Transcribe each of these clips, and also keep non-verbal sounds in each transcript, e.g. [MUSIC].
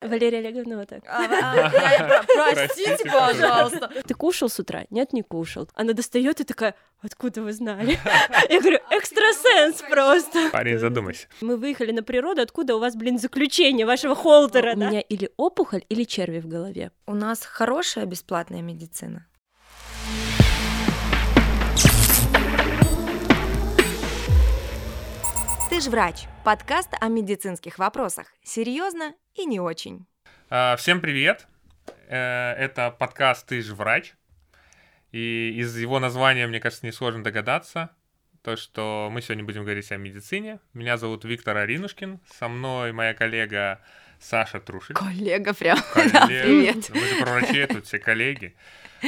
Валерия Олеговна вот так. А, а, Простите, Простите, пожалуйста. Ты кушал с утра? Нет, не кушал. Она достает и такая, откуда вы знали? [LAUGHS] Я говорю, экстрасенс просто. Парень, задумайся. Мы выехали на природу, откуда у вас, блин, заключение вашего холтера, У меня или опухоль, или черви в голове. У нас хорошая бесплатная медицина. Ты ж врач. Подкаст о медицинских вопросах. Серьезно и не очень. А, Всем привет. Э, Это подкаст «Ты же врач». И из его названия, мне кажется, несложно догадаться, то, что мы сегодня будем говорить о медицине. Меня зовут Виктор Аринушкин, со мной моя коллега Саша Трушель. Коллега прям. [LAUGHS] Коллега. привет. Мы же про врачей тут все коллеги.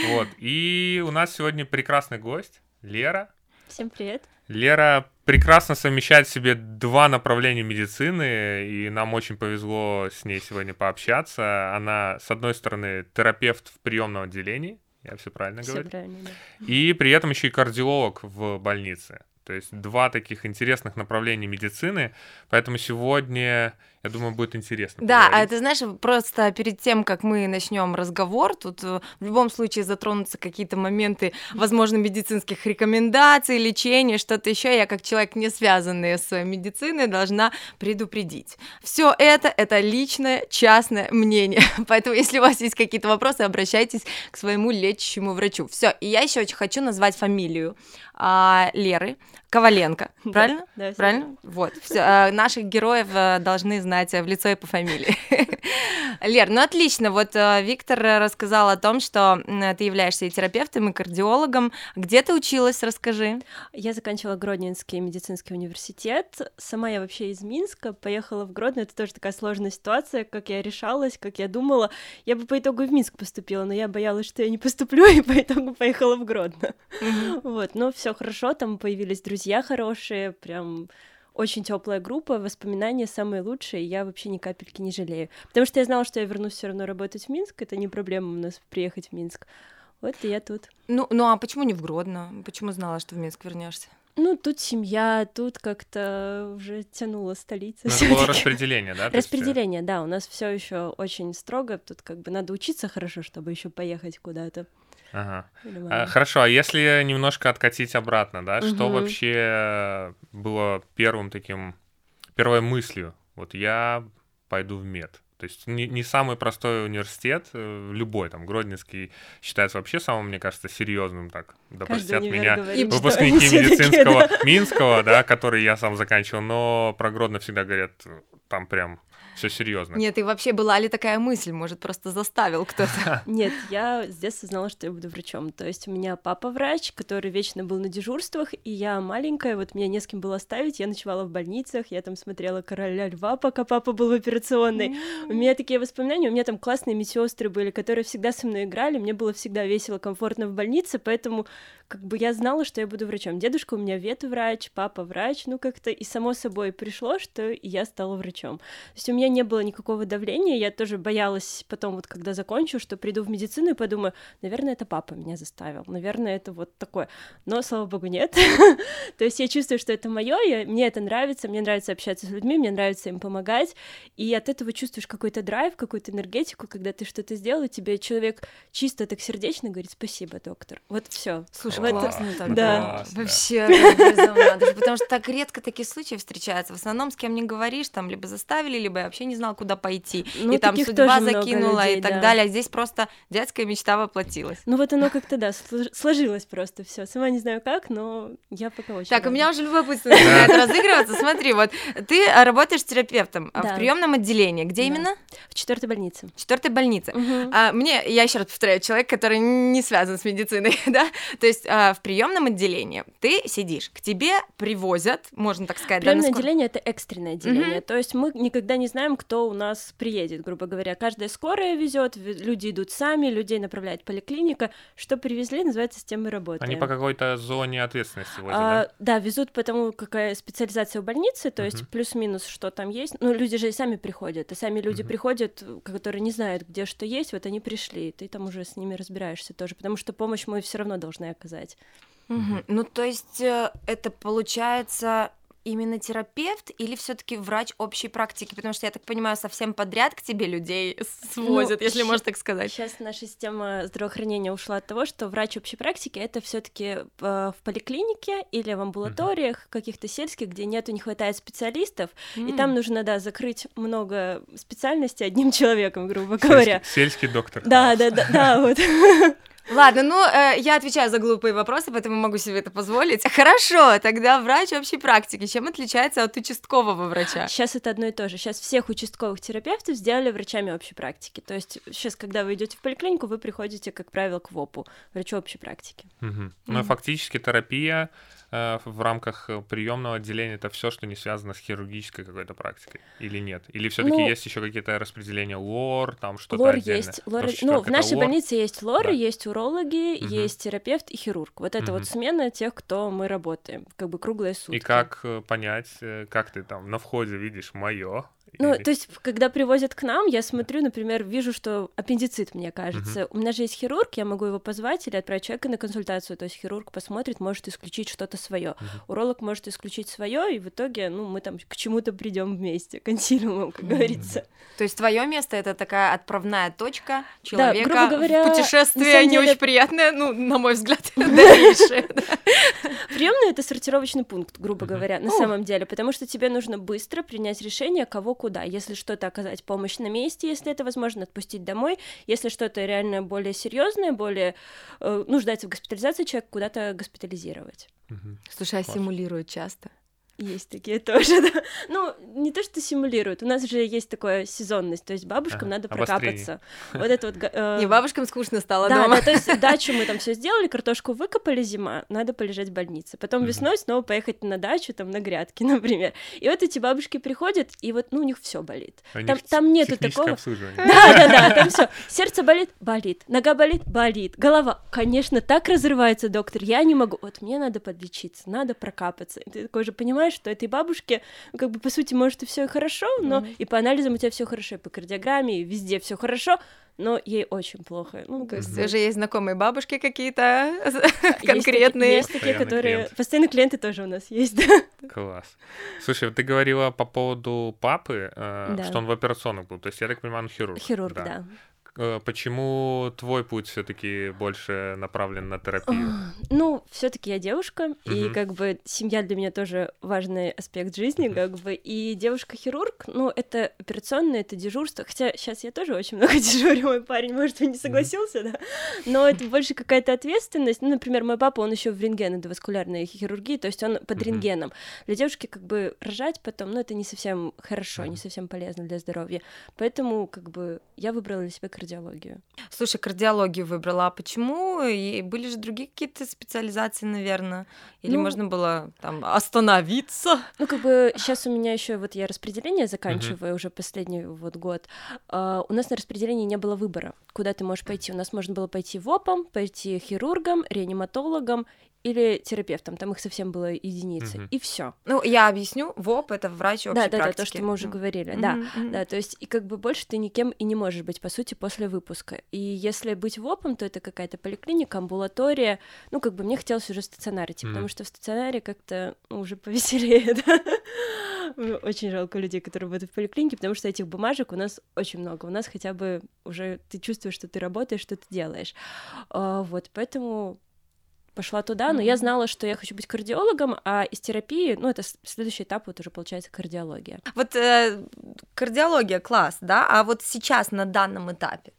Вот. И у нас сегодня прекрасный гость, Лера. Всем привет. Лера прекрасно совмещает в себе два направления медицины, и нам очень повезло с ней сегодня пообщаться. Она, с одной стороны, терапевт в приемном отделении, я все правильно Все говорю, правильно, да. и при этом еще и кардиолог в больнице. То есть два таких интересных направления медицины, поэтому сегодня, я думаю, будет интересно. Да, а поговорить. ты знаешь, просто перед тем, как мы начнем разговор, тут э, в любом случае затронутся какие-то моменты, возможно, медицинских рекомендаций, лечения, что-то еще. Я, как человек, не связанный с медициной, должна предупредить. Все это это личное, частное мнение. [LAUGHS] Поэтому, если у вас есть какие-то вопросы, обращайтесь к своему лечащему врачу. Все. И я еще очень хочу назвать фамилию а, Леры Коваленко. [LAUGHS] Да, Правильно? Да, всё Правильно? Вот. Всё, э, наших героев э, должны знать э, в лицо и по фамилии. [LAUGHS] Лер, ну отлично. Вот э, Виктор рассказал о том, что ты являешься и терапевтом, и кардиологом. Где ты училась, расскажи. Я заканчивала Гродненский медицинский университет. Сама я вообще из Минска, поехала в Гродно. Это тоже такая сложная ситуация, как я решалась, как я думала. Я бы по итогу в Минск поступила, но я боялась, что я не поступлю, [LAUGHS] и по итогу поехала в Гродно. Вот, но все хорошо, там появились друзья хорошие, прям очень теплая группа, воспоминания самые лучшие, и я вообще ни капельки не жалею. Потому что я знала, что я вернусь все равно работать в Минск, это не проблема у нас приехать в Минск. Вот и я тут. Ну, ну а почему не в Гродно? Почему знала, что в Минск вернешься? Ну, тут семья, тут как-то уже тянула столица. Ну, это было распределение, да? Э, Распределение, да, у нас все еще очень строго. Тут как бы надо учиться хорошо, чтобы еще поехать куда-то. Ага. А, Хорошо, а если немножко откатить обратно, да, что Мгм. вообще было первым таким, первой мыслью? Вот я пойду в мед. То есть не, не самый простой университет, э, любой, там, Гродненский считается вообще самым, мне кажется, серьезным, так, универ меня говорит, что выпускники [LAUGHS] медицинского да. Минского, да, который я сам заканчивал, но про Гродно всегда говорят, э, там прям все серьезно. Нет, и вообще была ли такая мысль? Может, просто заставил кто-то? [LAUGHS] Нет, я с детства знала, что я буду врачом. То есть у меня папа врач, который вечно был на дежурствах, и я маленькая, вот меня не с кем было оставить, я ночевала в больницах, я там смотрела «Короля льва», пока папа был в операционной. У меня такие воспоминания, у меня там классные медсестры были, которые всегда со мной играли, мне было всегда весело, комфортно в больнице, поэтому как бы я знала, что я буду врачом. Дедушка у меня ветврач, папа врач, ну как-то и само собой пришло, что я стала врачом. То есть у меня не было никакого давления, я тоже боялась потом, вот когда закончу, что приду в медицину и подумаю, наверное, это папа меня заставил, наверное, это вот такое. Но, слава богу, нет. [LAUGHS] То есть я чувствую, что это мое, мне это нравится, мне нравится общаться с людьми, мне нравится им помогать, и от этого чувствуешь какой-то драйв, какую-то энергетику, когда ты что-то сделал, и тебе человек чисто так сердечно говорит спасибо, доктор. Вот все. Слушай, Вот это- классно так. да. Классно. Вообще, безумно. Потому что так редко такие случаи встречаются. В основном с кем не говоришь, там либо заставили, либо я вообще не знал, куда пойти. Ну, и там судьба закинула людей, и так да. далее. А здесь просто детская мечта воплотилась. Ну вот оно как-то, да, слож- сложилось просто все. Сама не знаю как, но я пока очень Так, у меня уже любопытство начинает разыгрываться. Смотри, вот ты а, работаешь терапевтом а, в приемном отделении. Где именно? В четвертой больнице. В четвертой больнице. А, мне, я еще раз повторяю, человек, который не связан с медициной, [LAUGHS] да, то есть а, в приемном отделении ты сидишь, к тебе привозят, можно так сказать, Приемное отделение это экстренное отделение. То есть мы никогда не знаем, кто у нас приедет, грубо говоря. Каждая скорая везет, люди идут сами, людей направляет поликлиника. Что привезли, называется, с тем работаем. Они по какой-то зоне ответственности возят, А, да? да, везут потому, какая специализация у больницы, то есть Мгм. плюс-минус, что там есть. Ну, люди же и сами приходят, и сами люди Мгм. приходят, которые не знают, где что есть, вот они пришли, и ты там уже с ними разбираешься тоже, потому что помощь мы все равно должны оказать. Мгм. Ну, то есть э, это получается именно терапевт или все-таки врач общей практики? Потому что я так понимаю, совсем подряд к тебе людей свозят, ну, если можно так сказать. Сейчас наша система здравоохранения ушла от того, что врач общей практики это все-таки э, в поликлинике или в амбулаториях uh-huh. каких-то сельских, где нету, не хватает специалистов, mm. и там нужно, да, закрыть много специальностей одним [LAUGHS] человеком, грубо говоря. Сельский, сельский доктор. Да, да, да, да, [LAUGHS] вот. [LAUGHS] Ладно, ну, э, я отвечаю за глупые вопросы, поэтому могу себе это позволить. Хорошо, тогда врач общей практики. Чем отличается от участкового врача? Сейчас это одно и то же. Сейчас всех участковых терапевтов сделали врачами общей практики. То есть сейчас, когда вы идете в поликлинику, вы приходите, как правило, к ВОПу, врачу общей практики. Угу. Ну, угу. фактически терапия Э, в рамках э, приемного отделения это все, что не связано с хирургической какой-то практикой, или нет? Или все-таки ну, есть еще какие-то распределения лор, там что-то лор отдельное? есть, лор... ну в нашей лор? больнице есть лор, да. есть урологи, угу. есть терапевт и хирург. Вот это угу. вот смена тех, кто мы работаем, как бы круглые сутки. И как э, понять, как ты там на входе видишь мое, ну, то есть, когда привозят к нам, я смотрю, например, вижу, что аппендицит, мне кажется. У меня же есть хирург, я могу его позвать или отправить человека на консультацию. То есть хирург посмотрит, может исключить что-то свое. Уролог может исключить свое, и в итоге, ну, мы там к чему-то придем вместе, консилиумом, как говорится. То есть твое место это такая отправная точка человека да, грубо говоря, путешествие не деле... очень приятное, ну, на мой взгляд, [LAUGHS] дальнейшее. Сортировочный пункт, грубо говоря, на самом деле, потому что тебе нужно быстро принять решение, кого куда. Если что-то оказать помощь на месте, если это возможно, отпустить домой. Если что-то реально более серьезное, более э, нуждается в госпитализации, человек куда-то госпитализировать. Слушай, а симулируют часто? Есть такие [LAUGHS] тоже, да. Ну, не то, что симулируют. У нас же есть такая сезонность, то есть бабушкам ага, надо прокапаться. Вот это вот... Э... Не, бабушкам скучно стало да, дома. Да, то есть дачу мы там все сделали, картошку выкопали зима, надо полежать в больнице. Потом весной снова поехать на дачу, там, на грядки, [LAUGHS] например. И вот эти бабушки приходят, и вот, ну, у них все болит. Там, там нету такого... Да, да, да, там все. Сердце болит, болит. Нога болит, болит. Голова, конечно, так разрывается, доктор, я не могу. Вот мне надо подлечиться, надо прокапаться. И ты такой же понимаешь, что этой бабушке, ну, как бы, по сути, может, и все хорошо, но mm-hmm. и по анализам у тебя все хорошо, и по кардиограмме, и везде все хорошо, но ей очень плохо. Ну, то есть уже есть знакомые бабушки какие-то [LAUGHS] конкретные. Есть, такие, которые... Постоянные клиенты тоже у нас есть, [LAUGHS] да. Класс. Слушай, ты говорила по поводу папы, э, что он в операционных был. То есть, я так понимаю, он хирург. Хирург, да. Э, почему твой путь все-таки больше направлен на терапию? Ну, все-таки я девушка, угу. и как бы семья для меня тоже важный аспект жизни, угу. как бы. И девушка-хирург, ну, это операционное, это дежурство. Хотя сейчас я тоже очень много [LAUGHS] дежурю, мой парень, может, он не согласился, угу. да. Но это больше какая-то ответственность. Ну, например, мой папа, он еще в рентген, эндоваскулярной хирургии, то есть он под рентгеном. Для девушки как бы рожать потом, ну, это не совсем хорошо, не совсем полезно для здоровья. Поэтому как бы я выбрала для себя кардиологию. Слушай, кардиологию выбрала, а почему? И были же другие какие-то специализации, наверное? Или ну, можно было там остановиться? Ну, как бы сейчас у меня еще вот я распределение заканчиваю uh-huh. уже последний вот год. Uh, у нас на распределении не было выбора, куда ты можешь пойти. У нас можно было пойти в ОПом, пойти хирургом, реаниматологом или терапевтом, там их совсем было единицы, mm-hmm. и все. Ну, я объясню, ВОП — это врач общей да, да, практики. Да, то, что мы уже mm-hmm. говорили, mm-hmm. да, mm-hmm. да, то есть, и как бы больше ты никем и не можешь быть, по сути, после выпуска. И если быть ВОПом, то это какая-то поликлиника, амбулатория, ну, как бы мне хотелось уже в стационаре идти, mm-hmm. потому что в стационаре как-то ну, уже повеселее, [LAUGHS] да. Очень жалко людей, которые работают в поликлинике, потому что этих бумажек у нас очень много. У нас хотя бы уже ты чувствуешь, что ты работаешь, что ты делаешь. А, вот, поэтому пошла туда, но я знала, что я хочу быть кардиологом, а из терапии, ну, это следующий этап, вот уже получается кардиология. Вот э, кардиология класс, да, а вот сейчас на данном этапе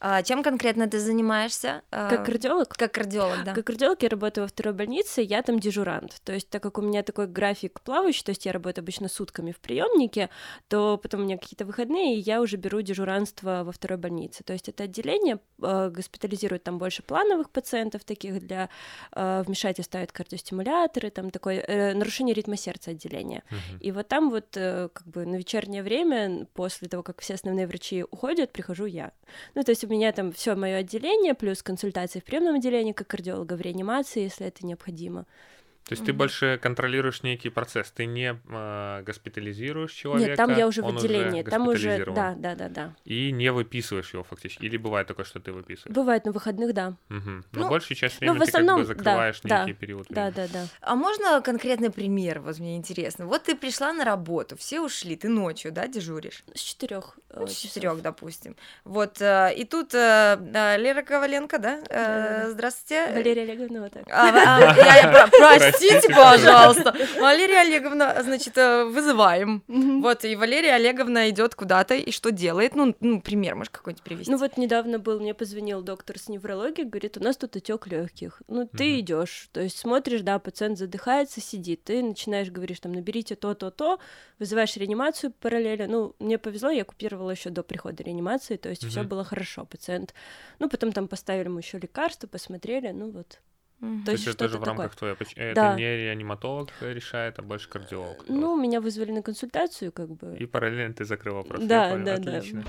а, чем конкретно ты занимаешься? А, как кардиолог? Как кардиолог, да. Как кардиолог я работаю во второй больнице, я там дежурант. То есть, так как у меня такой график плавающий, то есть я работаю обычно сутками в приемнике, то потом у меня какие-то выходные, и я уже беру дежуранство во второй больнице. То есть это отделение э, госпитализирует там больше плановых пациентов, таких для э, вмешательства ставят кардиостимуляторы, там такое э, нарушение ритма сердца отделение. Uh-huh. И вот там вот э, как бы на вечернее время, после того, как все основные врачи уходят, прихожу я. Ну, то есть у меня там все мое отделение, плюс консультации в приемном отделении как кардиолога в реанимации, если это необходимо. То есть ты больше контролируешь некий процесс, ты не э, госпитализируешь человека. Нет, там я уже в он отделении, там уже, госпитализирован. да, да, да, да. И не выписываешь его фактически. Или бывает такое, что ты выписываешь? Бывает на выходных, да. Мгм. Но Ну, большую часть ну, времени в ты как бы основном, да, закрываешь да, некий период Да, времени. да, да. А можно конкретный пример? Вот мне интересно. Вот ты пришла на работу, все ушли, ты ночью, да, дежуришь? С четырех. Ну, с четырех, допустим. Вот, э, и тут э, э, Лера Коваленко, да? Э. Здравствуйте. Валерия Олеговна, вот так. А, а, [LAUGHS] я- я про- Простите, Простите, [LAUGHS] пожалуйста. Валерия Олеговна, значит, э, вызываем. Вот, и Валерия Олеговна идет куда-то, и что делает? Ну, ну пример, можешь какой-нибудь привести? Ну вот недавно был, мне позвонил доктор с неврологии, говорит, у нас тут отек легких. Ну ты идешь, то есть смотришь, да, пациент задыхается, сидит, ты начинаешь говоришь, там, наберите то, то, то, вызываешь реанимацию параллельно. Ну мне повезло, я купировала еще до прихода реанимации, то есть все было хорошо, пациент. Ну потом там поставили ему еще лекарства, посмотрели, ну вот. Мгм. то То есть это тоже в рамках твоей... поч- Это Да. не реаниматолог решает, а больше кардиолог. Ну меня вызвали на консультацию, как бы. И параллельно ты закрыл вопрос. я Да, понял. да, да. Отлично.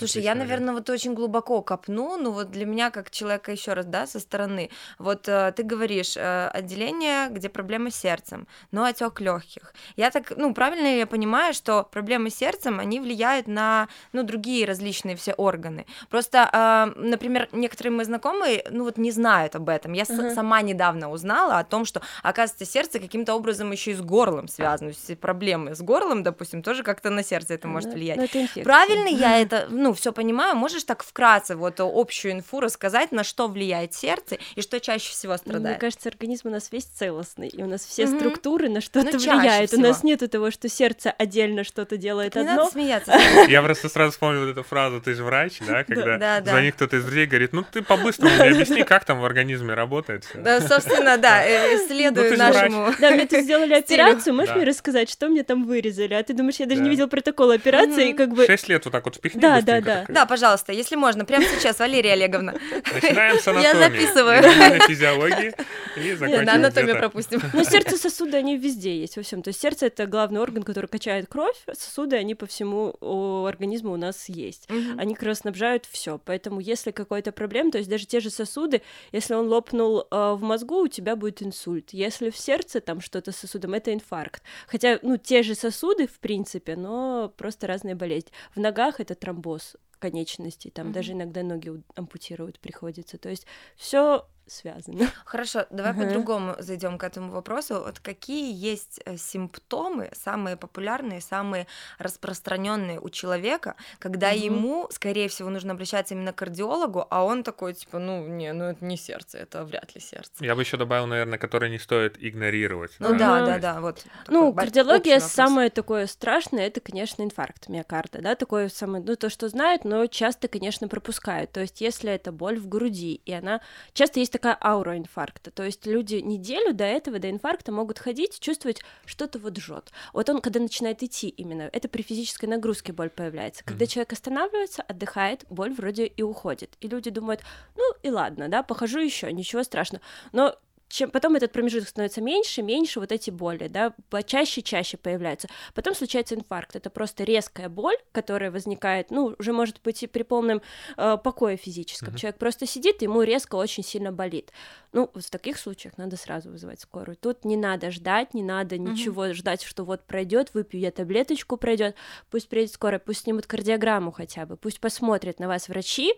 Слушай, я, наверное, вот очень глубоко копну, ну вот для меня как человека еще раз, да, со стороны. Вот э, ты говоришь э, отделение, где проблемы с сердцем, но отек легких. Я так, ну правильно ли я понимаю, что проблемы с сердцем они влияют на, ну другие различные все органы. Просто, э, например, некоторые мои знакомые, ну вот не знают об этом. Я Ага. сама недавно узнала о том, что оказывается сердце каким-то образом еще и с горлом связано. То есть проблемы с горлом, допустим, тоже как-то на сердце это может Ну, влиять. ну, это инфекция. Правильно я это, ну, все понимаю. Можешь так вкратце вот общую инфу рассказать, на что влияет сердце и что чаще всего Ну, Мне страдает? кажется, организм у нас весь целостный, и у нас все Мгм. структуры на что-то Ну, влияют. У нас всего. нету того, что сердце отдельно что-то делает Не одно. надо смеяться. [LAUGHS] Я просто сразу вспомнил вот эту фразу «ты же врач», да, когда да, да. звонит кто-то из друзей, говорит, ну ты [LAUGHS] по-быстрому мне объясни, как там в организме работает всё». Да, собственно, да, э, Ну, следую же нашему. Да, мне тут сделали [LAUGHS] операцию, можешь Да. мне рассказать, что мне там вырезали? А ты думаешь, я даже Да. не видел протокол операции, и как бы... Шесть лет вот так вот впихни Да, быстренько да, да. пожалуйста, если можно, прямо сейчас, Валерия Олеговна. Начинаем с Я анатомии. записываю. Нормальной физиологии и закончим на анатомию пропустим. Ну, сердце, сосуды, они везде есть, во всем. То есть сердце — это главный орган, который качает кровь, сосуды, они по всему у организма у нас есть. Они как раз снабжают все. Поэтому, если какой-то проблем, то есть даже те же сосуды, если он лопнул э, в мозгу, у тебя будет инсульт. Если в сердце там что-то с сосудом, это инфаркт. Хотя, ну, те же сосуды, в принципе, но просто разные болезни. В ногах это тромбоз конечностей, там Мгм. даже иногда ноги ампутировать приходится. То есть все связано. [LAUGHS] Хорошо, давай Ага. по-другому зайдем к этому вопросу. Вот какие есть э, симптомы, самые популярные, самые распространенные у человека, когда Мгм. ему, скорее всего, нужно обращаться именно к кардиологу, а он такой, типа, ну, не, ну это не сердце, это вряд ли сердце. Я бы еще добавил, наверное, которые не стоит игнорировать. Ну да, Ага. да, да, вот. Ну, кардиология самое такое страшное, это, конечно, инфаркт миокарда, да, такое самое, ну, то, что знают, но часто, конечно, пропускают. То есть, если это боль в груди, и она... Часто есть такая аура инфаркта, то есть люди неделю до этого, до инфаркта могут ходить, чувствовать, что-то вот жжет. Вот он, когда начинает идти именно, это при физической нагрузке боль появляется. Когда Мгм. человек останавливается, отдыхает, боль вроде и уходит. И люди думают, ну, и ладно, да, похожу еще, ничего страшного. Но чем потом этот промежуток становится меньше, меньше вот эти боли, да, чаще, чаще появляются. Потом случается инфаркт. Это просто резкая боль, которая возникает, ну, уже может быть и при полном э, покое физическом. Мгм. Человек просто сидит, ему резко очень сильно болит. Ну, вот в таких случаях надо сразу вызывать скорую. Тут не надо ждать, не надо Мгм. ничего ждать, что вот пройдет, выпью я таблеточку, пройдет. Пусть приедет скорая, пусть снимут кардиограмму хотя бы, пусть посмотрят на вас врачи,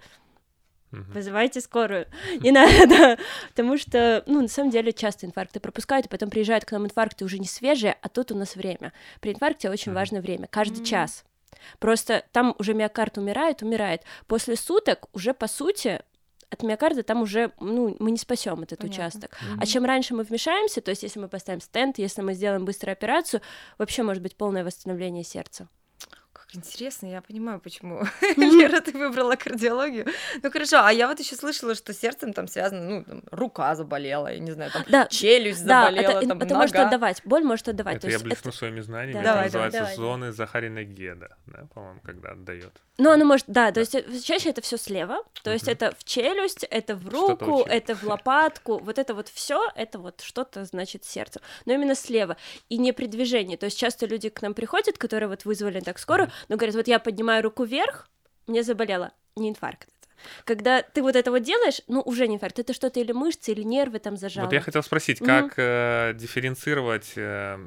Мгм. вызывайте скорую. Не надо, [LAUGHS] потому что, ну, на самом деле, часто инфаркты пропускают, и потом приезжают к нам инфаркты уже не свежие, а тут у нас время. При инфаркте очень важно время, каждый час. Просто там уже миокард умирает, умирает. После суток уже, по сути, от миокарда там уже, ну, мы не спасем этот Понятно. участок. Мгм. А чем раньше мы вмешаемся, то есть если мы поставим стенд, если мы сделаем быструю операцию, вообще может быть полное восстановление сердца. Интересно, я понимаю, почему [LAUGHS] [LAUGHS] Лера, ты выбрала кардиологию. Ну хорошо, а я вот еще слышала, что сердцем там связано, ну, там, рука заболела, я не знаю, там Да, челюсть да, заболела, это, там это может нога. отдавать, боль может отдавать. Это то я есть блесну это- своими знаниями. Да, это давай, называется давай, зоны Захарина Геда, да, по-моему, когда отдает. Ну, оно может, да, то Да. есть э, чаще это все слева, то есть это в челюсть, это в руку, это в лопатку, вот это вот все, это вот что-то значит сердце, но именно слева и не при движении, то есть часто люди к нам приходят, которые вот вызвали так скоро, но говорят, вот я поднимаю руку вверх, мне заболело, не инфаркт. Когда ты вот это вот делаешь, ну, уже не инфаркт, это что-то или мышцы, или нервы там зажало. Вот я хотел спросить, как э, дифференцировать... Э,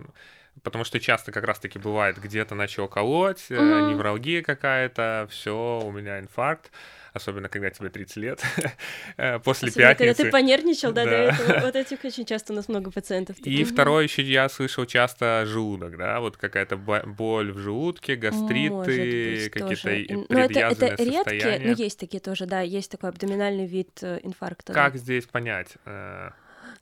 потому что часто как раз-таки бывает, где-то начал колоть, э, Мгм. невралгия какая-то, все, у меня инфаркт, особенно когда тебе 30 лет, [LAUGHS] э, после Особенно, когда пятницы. ты понервничал, да, до Да. этого. [LAUGHS] Вот этих очень часто у нас много пациентов. И таких. второе еще я слышал часто желудок, да, вот какая-то бо- боль в желудке, гастриты, какие-то тоже. и Н- Но это, это редкие, но состояния. есть такие тоже, да, есть такой абдоминальный вид э, инфаркта. да. Как здесь понять?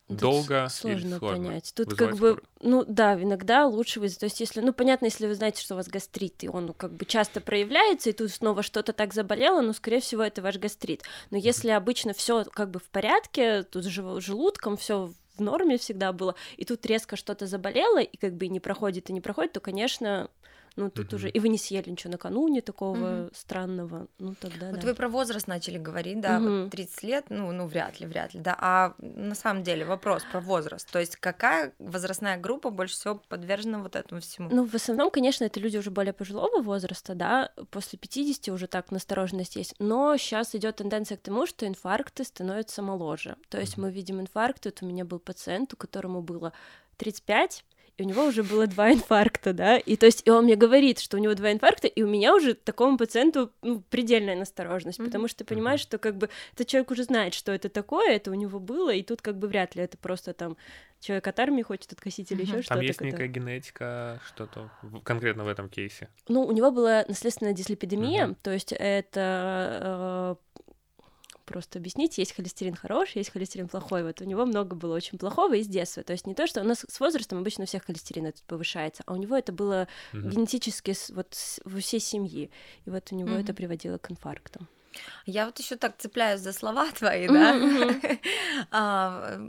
Тут Долго с- или сложно сложно понять. Тут как бы, скорую? ну да, иногда лучше вызвать. То есть, если, ну понятно, если вы знаете, что у вас гастрит, и он ну, как бы часто проявляется, и тут снова что-то так заболело, ну, скорее всего, это ваш гастрит. Но если обычно все как бы в порядке, тут с жел- желудком все в норме всегда было, и тут резко что-то заболело, и как бы и не проходит, и не проходит, то, конечно, ну тут Мгм. уже и вы не съели ничего накануне такого Мгм. странного, ну тогда Вот да. вы про возраст начали говорить, да, Мгм. вот 30 лет, ну, ну, вряд ли, вряд ли, да. А на самом деле вопрос про возраст. То есть какая возрастная группа больше всего подвержена вот этому всему? Ну, в основном, конечно, это люди уже более пожилого возраста, да, после 50 уже так настороженность есть, но сейчас идет тенденция к тому, что инфаркты становятся моложе. То есть мы видим инфаркты, вот у меня был пациент, у которому было 35, и у него уже было два инфаркта, да, и то есть и он мне говорит, что у него два инфаркта, и у меня уже такому пациенту ну, предельная настороженность, Мгм. потому что ты понимаешь, что как бы этот человек уже знает, что это такое, это у него было, и тут как бы вряд ли это просто там человек от армии хочет откосить или еще Там что-то. есть который- некая генетика, что-то конкретно в этом кейсе. Ну, у него была наследственная дислепидемия, Мгм. то есть это э, просто объяснить, есть холестерин хороший, есть холестерин плохой. Вот у него много было очень плохого из детства. То есть не то, что у нас с возрастом обычно у всех холестерин этот повышается, а у него это было Мгм. генетически вот у всей семьи. И вот у него Мгм. это приводило к инфарктам. Я вот еще так цепляюсь за слова твои, да. [LAUGHS] А,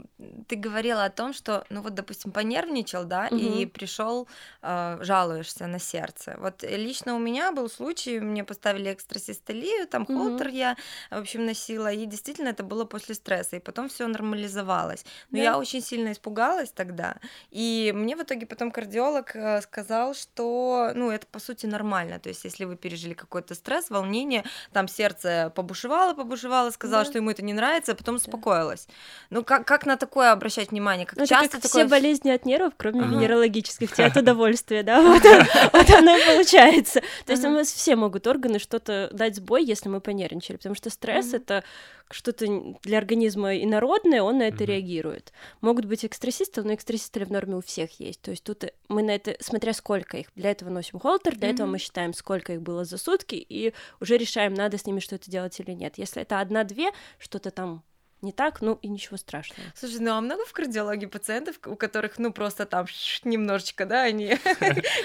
Ты говорила о том, что, ну вот, допустим, понервничал, да, и пришел, жалуешься на сердце. Вот лично у меня был случай, мне поставили экстрасистолию, там холтер я, в общем, носила, и действительно это было после стресса, и потом все нормализовалось. Но я очень сильно испугалась тогда, и мне в итоге потом кардиолог э, сказал, что, ну, это по сути нормально, то есть если вы пережили какой-то стресс, волнение, там сердце побушевало, побушевало, сказала, Да. что ему это не нравится, а потом успокоилась. Ну, как, как на такое обращать внимание? Как Ну, это часто как такое... все болезни от нервов, кроме Ага. венерологических, тебе от [LAUGHS] удовольствия, да, [LAUGHS] вот, оно и получается. То есть у нас все могут органы что-то дать сбой, если мы понервничали, потому что стресс это что-то для организма инородное, он на это Мгм. реагирует. Могут быть экстрасисты, но экстрасисты в норме у всех есть. То есть тут э, мы на это, смотря сколько их, для этого носим холтер, для этого Мгм. мы считаем, сколько их было за сутки, и уже решаем, надо с ними что-то делать или нет. Если это одна-две, что-то там не так, ну и ничего страшного. Слушай, ну а много в кардиологии пациентов, у которых, ну, просто там немножечко, да, они, [LAUGHS]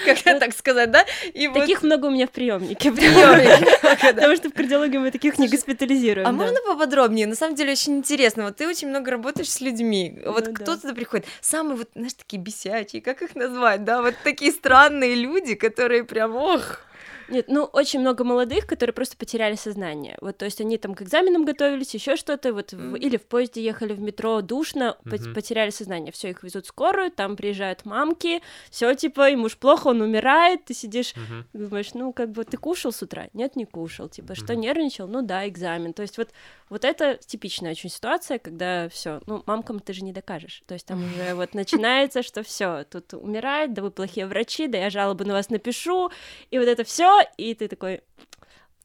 как это так сказать, да? Вот Таких много у меня в приемнике. [LAUGHS] Потому что в кардиологии мы таких не госпитализируем. А можно поподробнее? На самом деле очень интересно. Вот ты очень много работаешь с людьми. Вот Ну да. кто туда приходит? Самые вот, знаешь, такие бесячие, как их назвать, да? Вот такие странные люди, которые прям, ох. Нет, ну очень много молодых, которые просто потеряли сознание. Вот, то есть они там к экзаменам готовились, еще что-то, вот в- Мгм. или в поезде ехали в метро, душно, Мгм. потеряли сознание. Все, их везут в скорую, там приезжают мамки, все типа ему ж плохо, он умирает, ты сидишь Мгм. Думаешь, ну, как бы ты кушал с утра? Нет, не кушал. Типа, что, Мгм. нервничал? Ну да, экзамен. То есть вот, вот это типичная очень ситуация, когда все, ну, мамкам ты же не докажешь. То есть там уже вот начинается, что все, тут умирает, да вы плохие врачи, да я жалобы на вас напишу, и вот это все, и ты такой,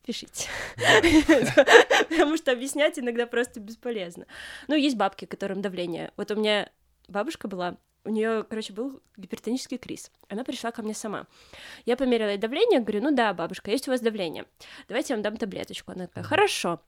пишите. Потому что объяснять иногда просто бесполезно. Ну, есть бабки, которым давление. Вот у меня бабушка была, у нее, короче, был гипертонический криз. Она пришла ко мне сама. Я померила ей давление, говорю, ну да, бабушка, есть у вас давление. Давайте я вам дам таблеточку. Она такая, хорошо.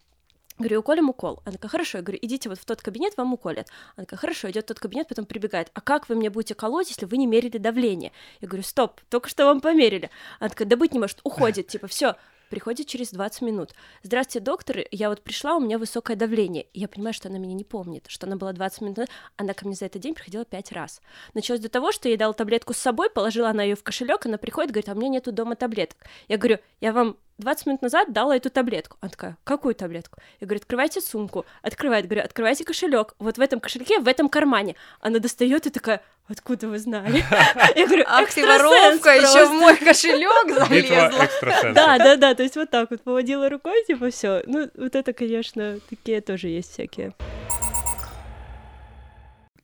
Говорю, уколем укол. Она такая, хорошо. Я говорю, идите вот в тот кабинет, вам уколят. Она такая, хорошо, идет в тот кабинет, потом прибегает. А как вы мне будете колоть, если вы не мерили давление? Я говорю, стоп, только что вам померили. Она такая, да быть не может, уходит, типа, все. Приходит через 20 минут. Здравствуйте, доктор, я вот пришла, у меня высокое давление. Я понимаю, что она меня не помнит, что она была 20 минут. Она ко мне за этот день приходила 5 раз. Началось до того, что я дала таблетку с собой, положила она ее в кошелек, она приходит, говорит, а у меня нету дома таблеток. Я говорю, я вам 20 минут назад дала эту таблетку. Она такая, какую таблетку? Я говорю, открывайте сумку. Открывает, говорю, открывайте кошелек. Вот в этом кошельке, в этом кармане. Она достает и такая, откуда вы знали? [LAUGHS] Я говорю, Ах ты воровка, еще в мой кошелек залезла. Да, да, да, то есть вот так вот поводила рукой, типа все. Ну, вот это, конечно, такие тоже есть всякие.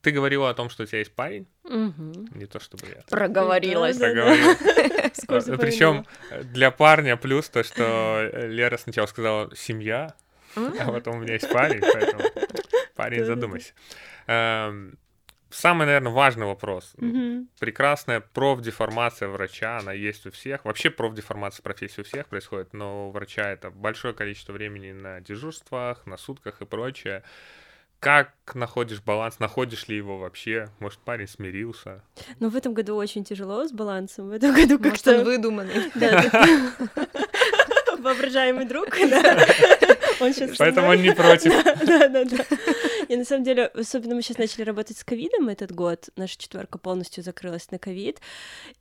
Ты говорила о том, что у тебя есть парень, Мгм. не то чтобы я. Проговорилась. Да, да. Проговорил. [LAUGHS] Сквозь Причем для парня плюс то, что Лера сначала сказала семья, а потом у меня есть парень, поэтому парень задумайся. Эм, Самый, наверное, важный вопрос. Мгм. Прекрасная профдеформация врача, она есть у всех. Вообще профдеформация профессии у всех происходит, но у врача это большое количество времени на дежурствах, на сутках и прочее. Как находишь баланс? Находишь ли его вообще? Может, парень смирился? Но в этом году очень тяжело с балансом. В этом году Может, он как-то... выдуманный. [LAUGHS] Да. Воображаемый друг. [LAUGHS] Он сейчас Поэтому он не против. [LAUGHS] Да, да, да. И на самом деле, особенно мы сейчас начали работать с ковидом этот год, наша четверка полностью закрылась на ковид,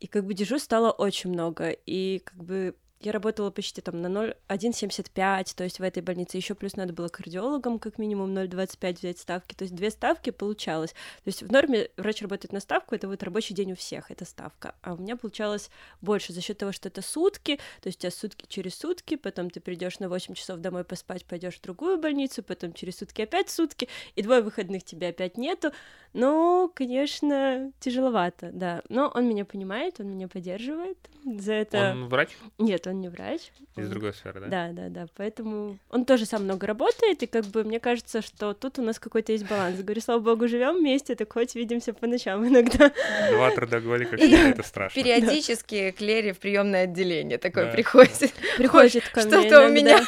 и как бы дежурств стало очень много, и как бы я работала почти там на 0,175, то есть в этой больнице еще плюс надо было кардиологам как минимум 0,25 взять ставки, то есть две ставки получалось. То есть в норме врач работает на ставку, это вот рабочий день у всех, это ставка. А у меня получалось больше за счет того, что это сутки, то есть у тебя сутки через сутки, потом ты придешь на 8 часов домой поспать, пойдешь в другую больницу, потом через сутки опять сутки, и двое выходных тебя опять нету. Ну, конечно, тяжеловато, да. Но он меня понимает, он меня поддерживает. За это... Он врач Нет, он не врач. из Он- другой сферы, да? Да, да, да. Поэтому он тоже сам много работает, и как бы мне кажется, что тут у нас какой-то есть баланс. Говорю, слава богу, живем вместе, так хоть видимся по ночам иногда. Два трудоголика, это страшно. Периодически к Лере в приемное отделение такое Да. приходит. Приходит ко мне что-то у меня.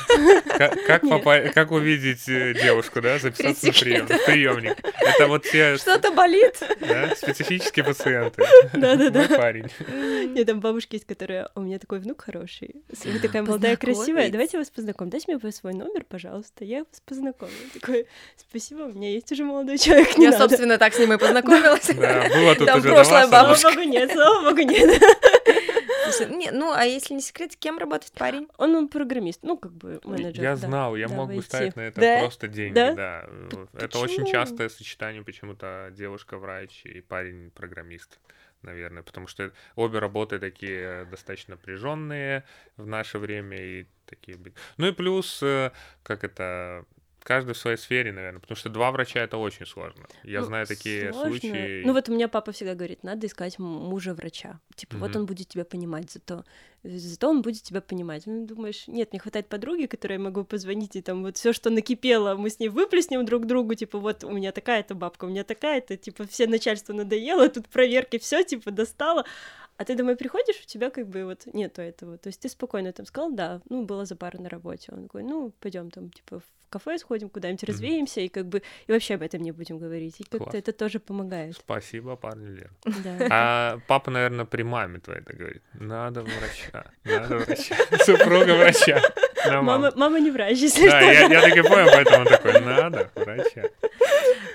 Как, увидеть э, девушку, да, записаться на прием, приемник? Это вот те Что-то болит. да, специфические пациенты. Да-да-да. Мой парень. Нет, там бабушки есть, которые... «А У меня такой внук хороший. Вы такая молодая, красивая. Давайте я вас познакомлю. Дайте мне свой номер, пожалуйста. Я вас познакомлю. Такой, спасибо, у меня есть уже молодой человек. Не Я, надо». собственно, так с ним и познакомилась. Да, было тут Там прошлая вас, Слава бабушка. богу, нет, слава богу, нет. Не, ну, а если не секрет, кем работает парень? Он ну, программист, ну, как бы менеджер. Я да. знал, я да, мог бы ставить на это Да? просто деньги, Да? да. П- Это очень почему? частое сочетание почему-то девушка-врач и парень-программист, наверное, потому что обе работы такие достаточно напряженные в наше время и такие... Ну и плюс, э, как это, каждый в своей сфере, наверное, потому что два врача это очень сложно. Я Ну, знаю такие сложно. случаи. Ну вот у меня папа всегда говорит, надо искать мужа врача. Типа вот Мгм. он будет тебя понимать, зато зато он будет тебя понимать. Ну думаешь, нет, не хватает подруги, которой я могу позвонить и там вот все, что накипело, мы с ней выплеснем друг другу, типа вот у меня такая-то бабка, у меня такая-то, типа все начальство надоело, тут проверки, все типа достало. А ты домой приходишь, у тебя как бы вот нету этого. То есть ты спокойно там сказал, да, ну, была за пару на работе. Он такой, ну, пойдем там, типа, в кафе сходим, куда-нибудь Мгм. развеемся, и как бы, и вообще об этом не будем говорить. И как-то это тоже помогает. Спасибо, парню Лер. Да. [LAUGHS] А папа, наверное, при маме твоей это говорит. Надо врача, надо врача. [LAUGHS] Супруга врача. Да, Мама, мама. мама не врач, если Да, что. я, я так и понял, поэтому он такой, надо врача.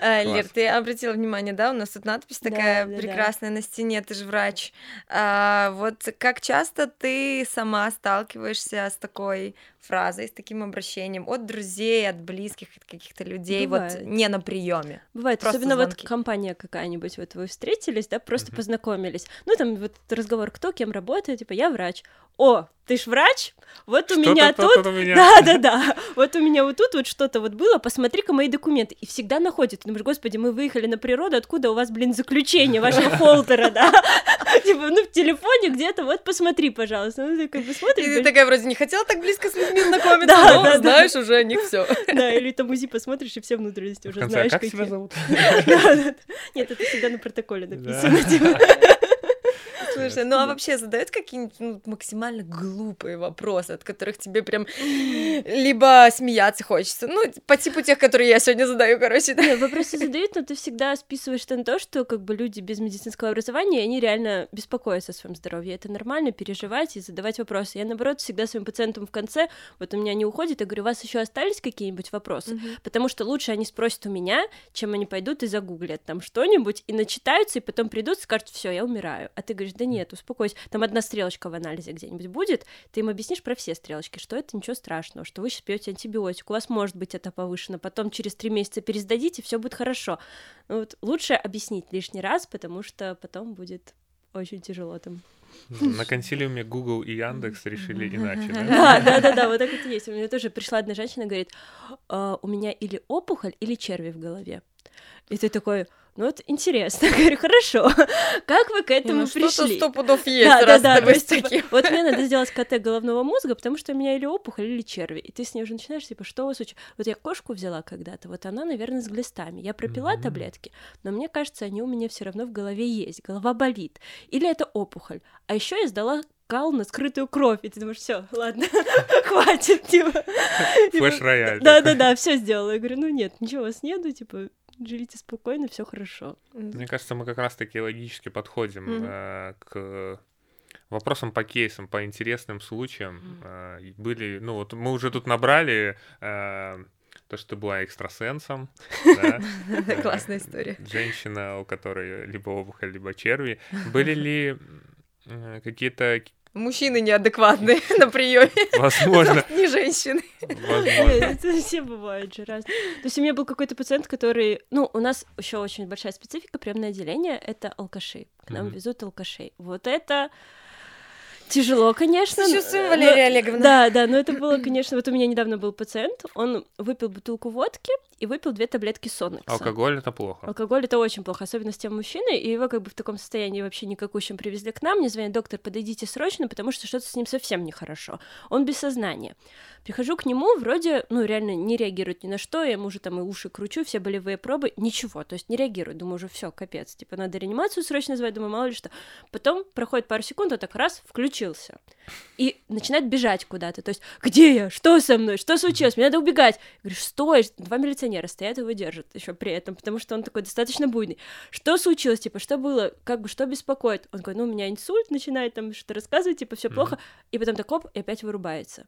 А, Класс. Лер, ты обратила внимание, да, у нас тут надпись Да, такая да, прекрасная на стене, ты же врач. А, вот как часто ты сама сталкиваешься с такой фразой, с таким обращением от друзей, от близких, от каких-то людей, Бывает. вот не на приеме. Бывает, Просто особенно вот компания какая-нибудь, вот вы встретились, да, просто познакомились. Ну, там вот разговор, кто кем работает, типа, я врач. О, ты ж врач? Вот у Что-то меня тут тут... у меня. Да, да, да. Вот у меня вот тут вот что-то вот было, посмотри-ка мои документы. И всегда находят. Ты думаешь, господи, мы выехали на природу, откуда у вас, блин, заключение вашего [LAUGHS] холдера, да? [LAUGHS] Типа, ну, в телефоне где-то, вот посмотри, пожалуйста. Ну, ты как бы И смотришь, ты говоришь, такая вроде не хотела так близко с людьми знакомиться, но знаешь уже о них все. [LAUGHS] да, или там УЗИ посмотришь, и все внутренности уже а знаешь, как какие. тебя зовут? Нет, это всегда на протоколе написано. Слушай, ну а вообще задают какие-нибудь ну, максимально глупые вопросы, от которых тебе прям либо смеяться хочется, ну, по типу тех, которые я сегодня задаю, короче, да. Нет, вопросы задают, но ты всегда списываешь это на то, что как бы люди без медицинского образования, они реально беспокоятся о своем здоровье. Это нормально переживать и задавать вопросы. Я, наоборот, всегда своим пациентам в конце, вот у меня не уходит, я говорю, у вас еще остались какие-нибудь вопросы? Потому что лучше они спросят у меня, чем они пойдут и загуглят там что-нибудь, и начитаются, и потом придут и скажут, все, я умираю. А ты говоришь, да нет, успокойся. Там одна стрелочка в анализе где-нибудь будет, ты им объяснишь про все стрелочки, что это ничего страшного, что вы сейчас пьете антибиотик, у вас может быть это повышено, потом через три месяца пересдадите, все будет хорошо. Ну, вот лучше объяснить лишний раз, потому что потом будет очень тяжело там. На консилиуме Google и Яндекс решили иначе, да? Да, да, вот так это есть. У меня тоже пришла одна женщина, говорит, «А, у меня или опухоль, или черви в голове. И ты такой, ну вот интересно, [LAUGHS] говорю, хорошо, как вы к этому ну, пришли? Что-то сто пудов есть, да, раз да, да, то есть, типа, вот мне надо [LAUGHS] сделать КТ головного мозга, потому что у меня или опухоль, или черви, и ты с ней уже начинаешь, типа, что у вас случилось? Вот я кошку взяла когда-то, вот она, наверное, с глистами, я пропила Мгм. таблетки, но мне кажется, они у меня все равно в голове есть, голова болит, или это опухоль, а еще я сдала кал на скрытую кровь, и ты думаешь, все, ладно, [LAUGHS] хватит, типа. Типа, Флэш-рояль. Да, да, да, все сделала. Я говорю, ну нет, ничего у вас нету, типа, живите спокойно, все хорошо. Мне кажется, мы как раз-таки логически подходим Мгм. э, к вопросам по кейсам, по интересным случаям. Э, и были, ну вот мы уже тут набрали э, то, что ты была экстрасенсом, [LAUGHS] э, Классная история. женщина, у которой либо опухоль, либо черви. Были ли э, какие-то, Мужчины неадекватные [LAUGHS] на приеме, возможно, [LAUGHS] не женщины. возможно, Это все бывает же раз. То есть у меня был какой-то пациент, который... Ну, у нас еще очень большая специфика приемное отделение — это алкаши. К нам везут алкашей. Вот это тяжело, конечно. Сочувствуем, но- Валерия Олеговна. Да, да, но это было, конечно... Вот у меня недавно был пациент, он выпил бутылку водки и выпил две таблетки Сонекса. алкоголь это плохо. Алкоголь это очень плохо, особенно с тем мужчиной, и его как бы в таком состоянии вообще никакущем привезли к нам. Мне звонит доктор, подойдите срочно, потому что что-то с ним совсем нехорошо. Он без сознания. Прихожу к нему, вроде, ну, реально не реагирует ни на что, я ему уже там и уши кручу, все болевые пробы, ничего, то есть не реагирует. Думаю, уже все, капец, типа, надо реанимацию срочно звать, думаю, мало ли что. Потом проходит пару секунд, он так раз включился и начинает бежать куда-то. То есть, где я? Что со мной? Что случилось? Мне надо убегать. Я говорю, стой, два милиционера стоят и его держат еще при этом, потому что он такой достаточно буйный. Что случилось? Типа, что было? Как бы, что беспокоит? Он такой, ну, у меня инсульт, начинает там что-то рассказывать, типа, все плохо. И потом так, оп, и опять вырубается.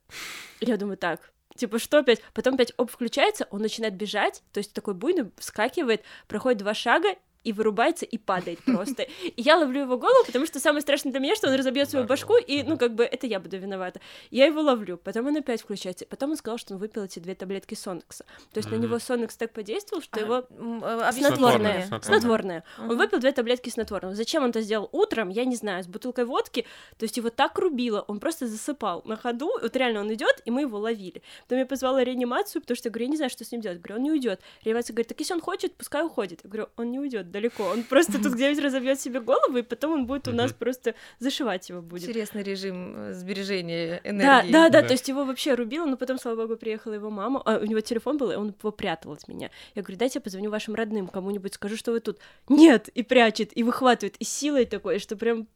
Я думаю, так, Типа, что опять? Потом опять оп, включается, он начинает бежать, то есть такой буйный, вскакивает, проходит два шага и вырубается и падает [LAUGHS] просто. И я ловлю его голову, потому что самое страшное для меня, что он разобьет свою башку, и, ну, как бы, это я буду виновата. Я его ловлю, потом он опять включается. Потом он сказал, что он выпил эти две таблетки Сонекса. То есть на него Сонекс так подействовал, что А, его э, снотворное. Снотворное. Он выпил две таблетки снотворного. Зачем он это сделал утром, я не знаю, с бутылкой водки. То есть его так рубило, он просто засыпал на ходу. Вот реально он идет, и мы его ловили. Потом я позвала реанимацию, потому что я говорю, я не знаю, что с ним делать. Говорю, он не уйдет. Реанимация говорит, так если он хочет, пускай уходит. Я говорю, он не уйдет далеко. Он просто тут [LAUGHS] где-нибудь разобьет себе голову, и потом он будет у нас просто зашивать его будет. Интересный режим э, сбережения Да, энергии. да, да, Да. то есть его вообще рубило, но потом, слава богу, приехала его мама, а, у него телефон был, и он его прятал от меня. Я говорю, дайте я позвоню вашим родным, кому-нибудь скажу, что вы тут. Нет, и прячет, и выхватывает, и силой такой, что прям...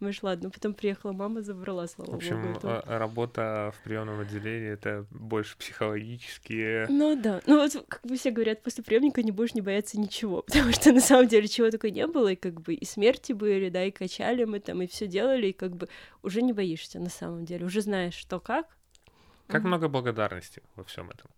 Думаешь, ладно, потом приехала мама, забрала, слава В общем, богу. это. э, работа в приемном отделении это больше психологические. Ну да, ну вот как бы все говорят, после приемника не будешь не бояться ничего, [LAUGHS] потому что на самом деле чего такое не было, и как бы и смерти были, да, и качали мы там, и все делали, и как бы уже не боишься на самом деле, уже знаешь, что как, Как Мгм. много благодарности во всем этом.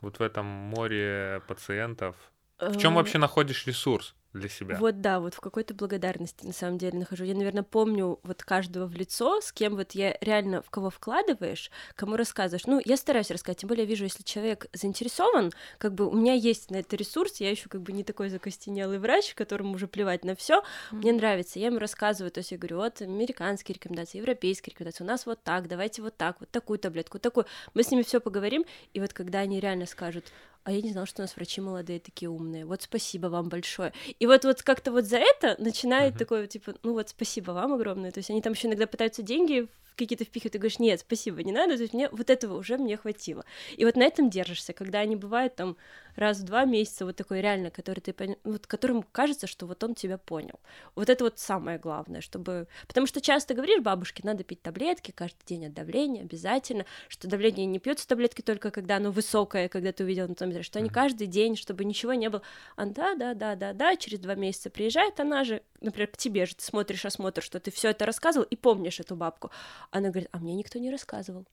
Вот в этом море пациентов. В чем Э, вообще находишь ресурс для себя? Вот да, вот в какой-то благодарности на самом деле нахожу. Я, наверное, помню вот каждого в лицо, с кем вот я реально в кого вкладываешь, кому рассказываешь. Ну, я стараюсь рассказать, тем более я вижу, если человек заинтересован, как бы у меня есть на это ресурс, я еще как бы не такой закостенелый врач, которому уже плевать на все. Мне нравится, я ему рассказываю, то есть я говорю, вот американские рекомендации, европейские рекомендации, у нас вот так, давайте вот так, вот такую таблетку, такую. Мы с ними все поговорим, и вот когда они реально скажут, а я не знала, что у нас врачи молодые такие умные. Вот спасибо вам большое. И вот вот как-то вот за это начинает Мгм. такое, типа, ну вот спасибо вам огромное. То есть они там еще иногда пытаются деньги какие-то впихивать, ты говоришь, нет, спасибо, не надо, то есть мне вот этого уже мне хватило. И вот на этом держишься, когда они бывают там раз в два месяца, вот такой реально, который ты, пон- вот которому кажется, что вот он тебя понял. Вот это вот самое главное, чтобы... Потому что часто говоришь бабушке, надо пить таблетки каждый день от давления, обязательно, что давление не пьется таблетки только когда оно высокое, когда ты увидел на томометре, что они каждый день, чтобы ничего не было. А да, да, да, да, да, через два месяца приезжает она же, например, к тебе же, ты смотришь осмотр, что ты все это рассказывал и помнишь эту бабку. Она говорит, а мне никто не рассказывал.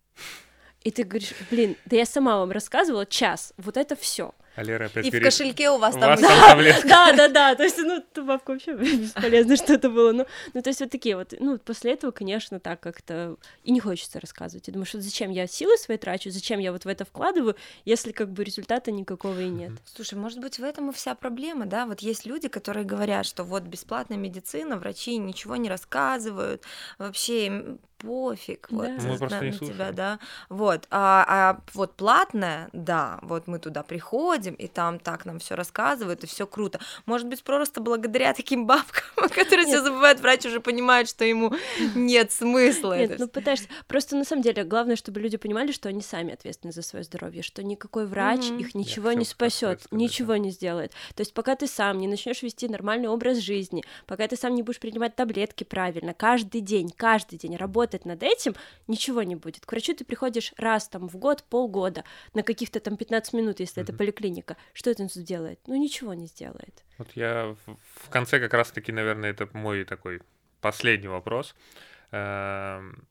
И ты говоришь, блин, да я сама вам рассказывала час, вот это все. А Лера опять И в говорит, кошельке у вас «У там... вас [LAUGHS] там таблетка». Да, да, да, то есть, ну, бабка вообще бесполезно [LAUGHS] что-то было, ну, ну, то есть вот такие вот, ну, после этого, конечно, так как-то и не хочется рассказывать, я думаю, что зачем я силы свои трачу, зачем я вот в это вкладываю, если как бы результата никакого и нет. Слушай, может быть, в этом и вся проблема, да? Вот есть люди, которые говорят, что вот бесплатная медицина, врачи ничего не рассказывают, вообще пофиг, вот, Да. Мы на- на тебя, да. Вот, а, а вот платная, да, вот мы туда приходим, и там так нам все рассказывают, и все круто. Может быть, просто благодаря таким бабкам, [LAUGHS] которые все забывают, врач уже понимает, что ему нет смысла. Нет, ну пытаешься. Просто на самом деле главное, чтобы люди понимали, что они сами ответственны за свое здоровье, что никакой врач их ничего не спасет, ничего не сделает. То есть пока ты сам не начнешь вести нормальный образ жизни, пока ты сам не будешь принимать таблетки правильно, каждый день, каждый день работать над этим, ничего не будет. К врачу ты приходишь раз там в год, полгода, на каких-то там 15 минут, если это Мгм. поликлиника. Что это сделает? Ну ничего не сделает. Вот я в- конце как раз-таки, наверное, это мой такой последний вопрос. Эм,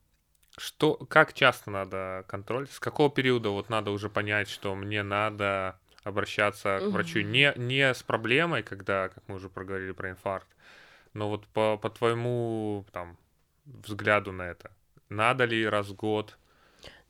Что, как часто надо контроль? С какого периода вот надо уже понять, что мне надо обращаться к врачу не, не с проблемой, когда, как мы уже проговорили про инфаркт, но вот по, по твоему там взгляду на это. Надо ли раз в год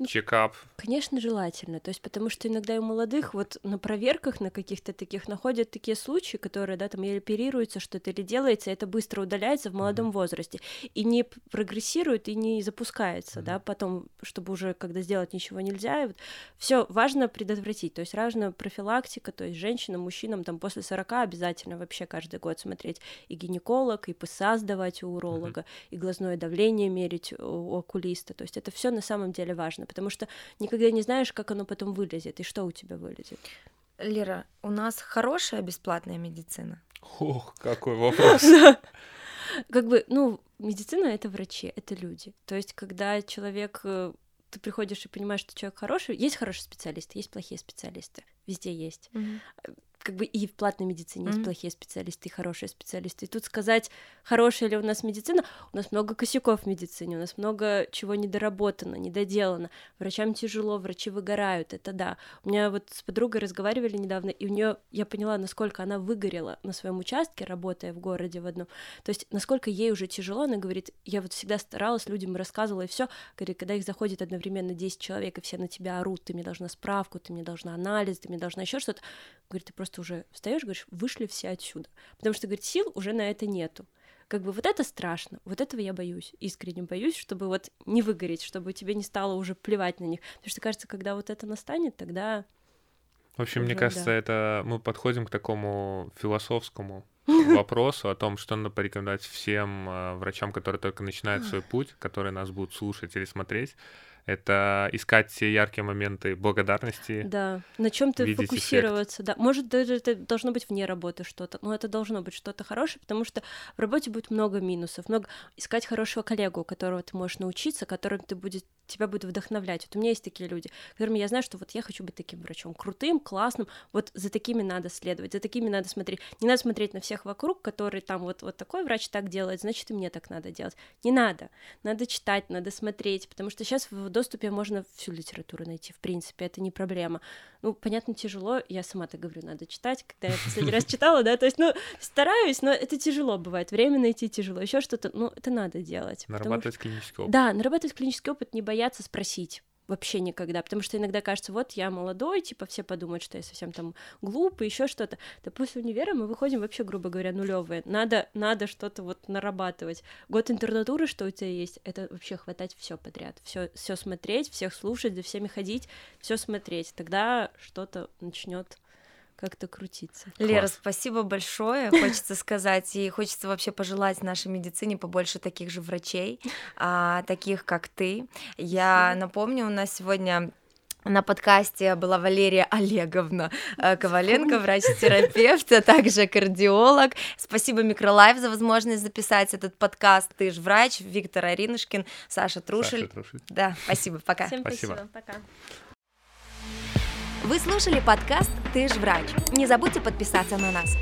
Ну, чекап? Конечно, желательно. То есть, потому что иногда и у молодых вот на проверках, на каких-то таких находят такие случаи, которые, да, там или оперируется что-то, или делается, это быстро удаляется в молодом возрасте. И не прогрессирует, и не запускается, да, потом, чтобы уже, когда сделать ничего нельзя. Вот. Все важно предотвратить. То есть, важна профилактика, то есть женщинам, мужчинам там после 40 обязательно вообще каждый год смотреть и гинеколог, и ПСА сдавать у уролога, и глазное давление мерить у окулиста. То есть это все на самом деле важно, потому что никогда не знаешь, как оно потом вылезет и что у тебя вылезет. Лера, у нас хорошая бесплатная медицина. Ох, какой вопрос. [LAUGHS] Как бы, ну, медицина это врачи, это люди. То есть, когда человек э, ты приходишь и понимаешь, что человек хороший, есть хорошие специалисты, есть плохие специалисты, везде есть. Как бы и в платной медицине есть Мгм. плохие специалисты и хорошие специалисты. И тут сказать, хорошая ли у нас медицина, у нас много косяков в медицине, у нас много чего недоработано, недоделано. Врачам тяжело, врачи выгорают, это да. У меня вот с подругой разговаривали недавно, и у нее я поняла, насколько она выгорела на своем участке, работая в городе в одном. То есть, насколько ей уже тяжело, она говорит, я вот всегда старалась, людям рассказывала, и все. Говорит, когда их заходит одновременно 10 человек, и все на тебя орут, ты мне должна справку, ты мне должна анализ, ты мне должна еще что-то. Говорит, ты просто уже встаешь, говоришь, вышли все отсюда. Потому что, говорит, сил уже на это нету. Как бы вот это страшно, вот этого я боюсь, искренне боюсь, чтобы вот не выгореть, чтобы тебе не стало уже плевать на них. Потому что, кажется, когда вот это настанет, тогда В общем, мне кажется, да. это мы подходим к такому философскому [LAUGHS] вопросу о том, что надо порекомендовать всем э, врачам, которые только начинают свой путь, которые нас будут слушать или смотреть. Это искать все яркие моменты благодарности. Да, на чем ты фокусироваться, да. Может, даже это должно быть вне работы что-то, но это должно быть что-то хорошее, потому что в работе будет много минусов, много искать хорошего коллегу, у которого ты можешь научиться, который ты будет, тебя будет вдохновлять. Вот у меня есть такие люди, которыми я знаю, что вот я хочу быть таким врачом, крутым, классным, вот за такими надо следовать, за такими надо смотреть. Не надо смотреть на всех вокруг, которые там вот, вот такой врач так делает, значит, и мне так надо делать. Не надо. Надо читать, надо смотреть, потому что сейчас в доступе можно всю литературу найти, в принципе, это не проблема. Ну, понятно, тяжело, я сама так говорю, надо читать, когда я последний раз читала, да, то есть, ну, стараюсь, но это тяжело бывает, время найти тяжело, еще что-то, ну, это надо делать. Нарабатывать клинический опыт. да, нарабатывать клинический опыт, не бояться спросить вообще никогда, потому что иногда кажется, вот я молодой, типа все подумают, что я совсем там глупый, еще что-то. Да после универа мы выходим вообще, грубо говоря, нулевые. Надо, надо что-то вот нарабатывать. Год интернатуры, что у тебя есть, это вообще хватать все подряд, все, все смотреть, всех слушать, за всеми ходить, все смотреть. Тогда что-то начнет как-то крутиться. Лера, Класс. спасибо большое, [LAUGHS] хочется сказать, и хочется вообще пожелать нашей медицине побольше таких же врачей, а, таких как ты. Я напомню, у нас сегодня на подкасте была Валерия Олеговна э, Коваленко, врач-терапевт, а также кардиолог. Спасибо Микролайф за возможность записать этот подкаст. Ты ж врач, Виктор Аринушкин, Саша Трушель. Саша Трушель. Да, спасибо, пока. Всем Спасибо. спасибо. Пока. Вы слушали подкаст «Ты ж врач». Не забудьте подписаться на нас.